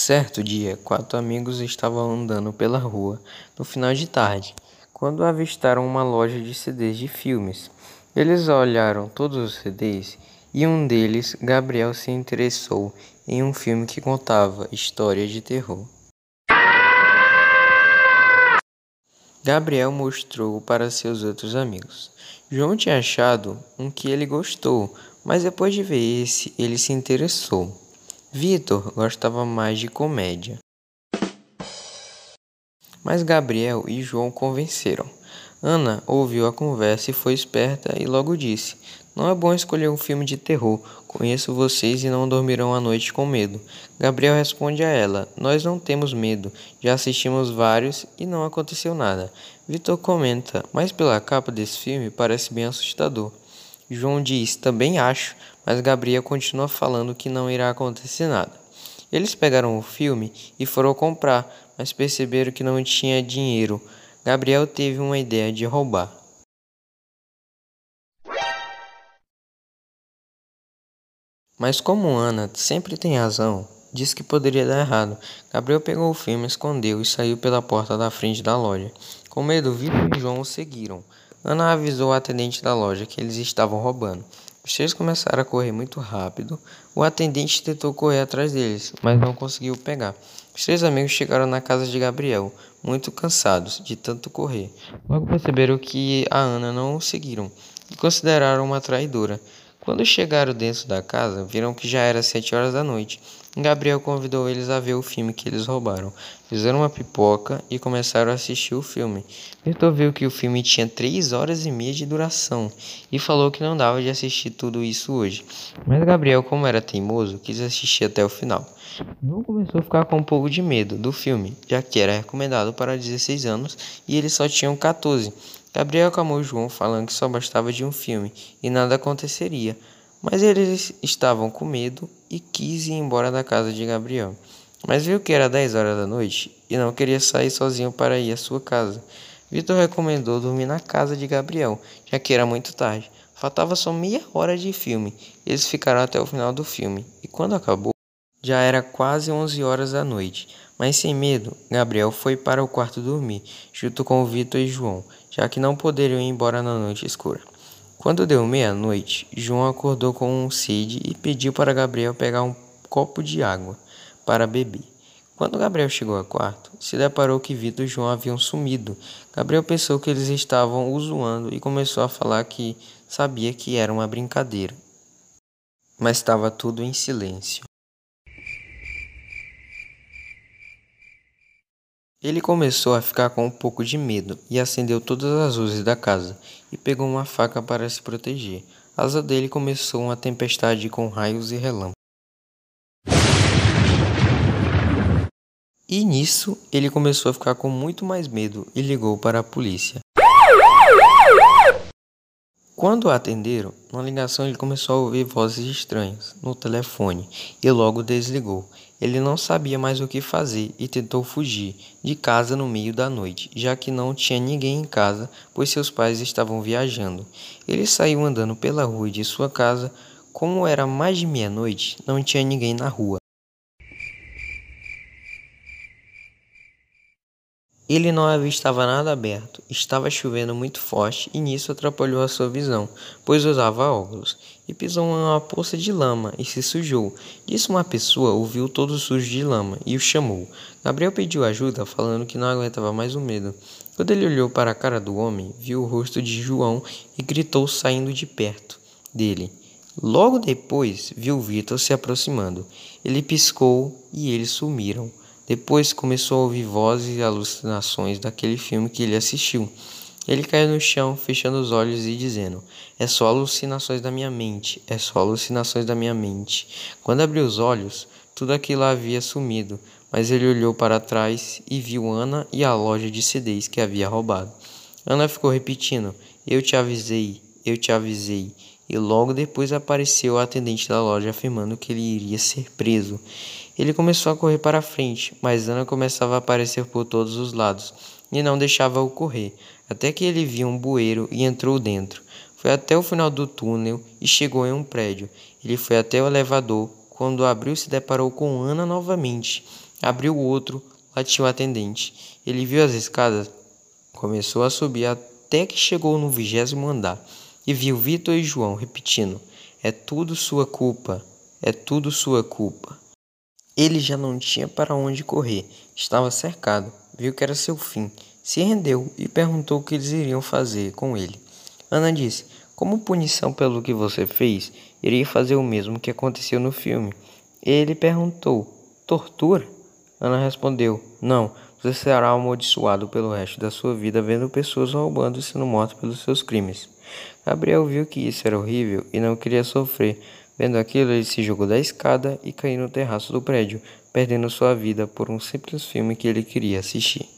Certo dia, quatro amigos estavam andando pela rua no final de tarde, quando avistaram uma loja de CDs de filmes. Eles olharam todos os CDs e um deles, Gabriel, se interessou em um filme que contava histórias de terror. Gabriel mostrou para seus outros amigos. João tinha achado um que ele gostou, mas depois de ver esse, ele se interessou. Vitor gostava mais de comédia. Mas Gabriel e João convenceram. Ana ouviu a conversa e foi esperta e logo disse: Não é bom escolher um filme de terror. Conheço vocês e não dormirão à noite com medo. Gabriel responde a ela: Nós não temos medo. Já assistimos vários e não aconteceu nada. Vitor comenta: Mas pela capa desse filme parece bem assustador. João diz: Também acho, mas Gabriel continua falando que não irá acontecer nada. Eles pegaram o filme e foram comprar, mas perceberam que não tinha dinheiro. Gabriel teve uma ideia de roubar. Mas como Ana sempre tem razão, disse que poderia dar errado. Gabriel pegou o filme, escondeu e saiu pela porta da frente da loja. Com medo, Vitor e João o seguiram. Ana avisou o atendente da loja que eles estavam roubando. Os três começaram a correr muito rápido. O atendente tentou correr atrás deles, mas não conseguiu pegar. Os três amigos chegaram na casa de Gabriel, muito cansados de tanto correr. Logo perceberam que a Ana não o seguiram e consideraram uma traidora. Quando chegaram dentro da casa, viram que já era sete horas da noite. Gabriel convidou eles a ver o filme que eles roubaram. Fizeram uma pipoca e começaram a assistir o filme. Vitor viu que o filme tinha três horas e meia de duração e falou que não dava de assistir tudo isso hoje. Mas Gabriel, como era teimoso, quis assistir até o final. João começou a ficar com um pouco de medo do filme, já que era recomendado para 16 anos e eles só tinham 14. Gabriel acalmou João falando que só bastava de um filme e nada aconteceria, mas eles estavam com medo e quis ir embora da casa de Gabriel. Mas viu que era 10 horas da noite e não queria sair sozinho para ir à sua casa. Vitor recomendou dormir na casa de Gabriel, já que era muito tarde. Faltava só meia hora de filme. Eles ficaram até o final do filme, e quando acabou, já era quase 11 horas da noite. Mas sem medo, Gabriel foi para o quarto dormir, junto com Vitor e João, já que não poderiam ir embora na noite escura. Quando deu meia-noite, João acordou com um sede e pediu para Gabriel pegar um copo de água para beber. Quando Gabriel chegou ao quarto, se deparou que Vitor e João haviam sumido. Gabriel pensou que eles estavam o zoando e começou a falar que sabia que era uma brincadeira. Mas estava tudo em silêncio. Ele começou a ficar com um pouco de medo e acendeu todas as luzes da casa e pegou uma faca para se proteger. Asa dele começou uma tempestade com raios e relâmpagos. E nisso, ele começou a ficar com muito mais medo e ligou para a polícia. Quando atenderam, na ligação ele começou a ouvir vozes estranhas no telefone e logo desligou. Ele não sabia mais o que fazer e tentou fugir de casa no meio da noite, já que não tinha ninguém em casa, pois seus pais estavam viajando. Ele saiu andando pela rua de sua casa. Como era mais de meia-noite, não tinha ninguém na rua. Ele não avistava nada aberto, estava chovendo muito forte e nisso atrapalhou a sua visão, pois usava óculos, e pisou em uma poça de lama e se sujou. Disso uma pessoa o viu todo sujo de lama e o chamou. Gabriel pediu ajuda, falando que não aguentava mais o medo. Quando ele olhou para a cara do homem, viu o rosto de João e gritou saindo de perto dele. Logo depois, viu Vitor se aproximando. Ele piscou e eles sumiram. Depois começou a ouvir vozes e alucinações daquele filme que ele assistiu. Ele caiu no chão, fechando os olhos e dizendo: É só alucinações da minha mente, é só alucinações da minha mente. Quando abriu os olhos, tudo aquilo havia sumido, mas ele olhou para trás e viu Ana e a loja de CDs que havia roubado. Ana ficou repetindo: Eu te avisei, eu te avisei. E logo depois apareceu o atendente da loja afirmando que ele iria ser preso. Ele começou a correr para frente, mas Ana começava a aparecer por todos os lados e não deixava-o correr, até que ele viu um bueiro e entrou dentro. Foi até o final do túnel e chegou em um prédio. Ele foi até o elevador Quando abriu, se deparou com Ana novamente. Abriu o outro, latiu o atendente. Ele viu as escadas, começou a subir até que chegou no vigésimo andar e viu Vitor e João repetindo: É tudo sua culpa, é tudo sua culpa. Ele já não tinha para onde correr, estava cercado, viu que era seu fim, se rendeu e perguntou o que eles iriam fazer com ele. Ana disse: Como punição pelo que você fez, iria fazer o mesmo que aconteceu no filme. Ele perguntou: Tortura? Ana respondeu: Não, você será amaldiçoado pelo resto da sua vida vendo pessoas roubando e sendo mortas pelos seus crimes. Gabriel viu que isso era horrível e não queria sofrer. Vendo aquilo, ele se jogou da escada e caiu no terraço do prédio, perdendo sua vida por um simples filme que ele queria assistir.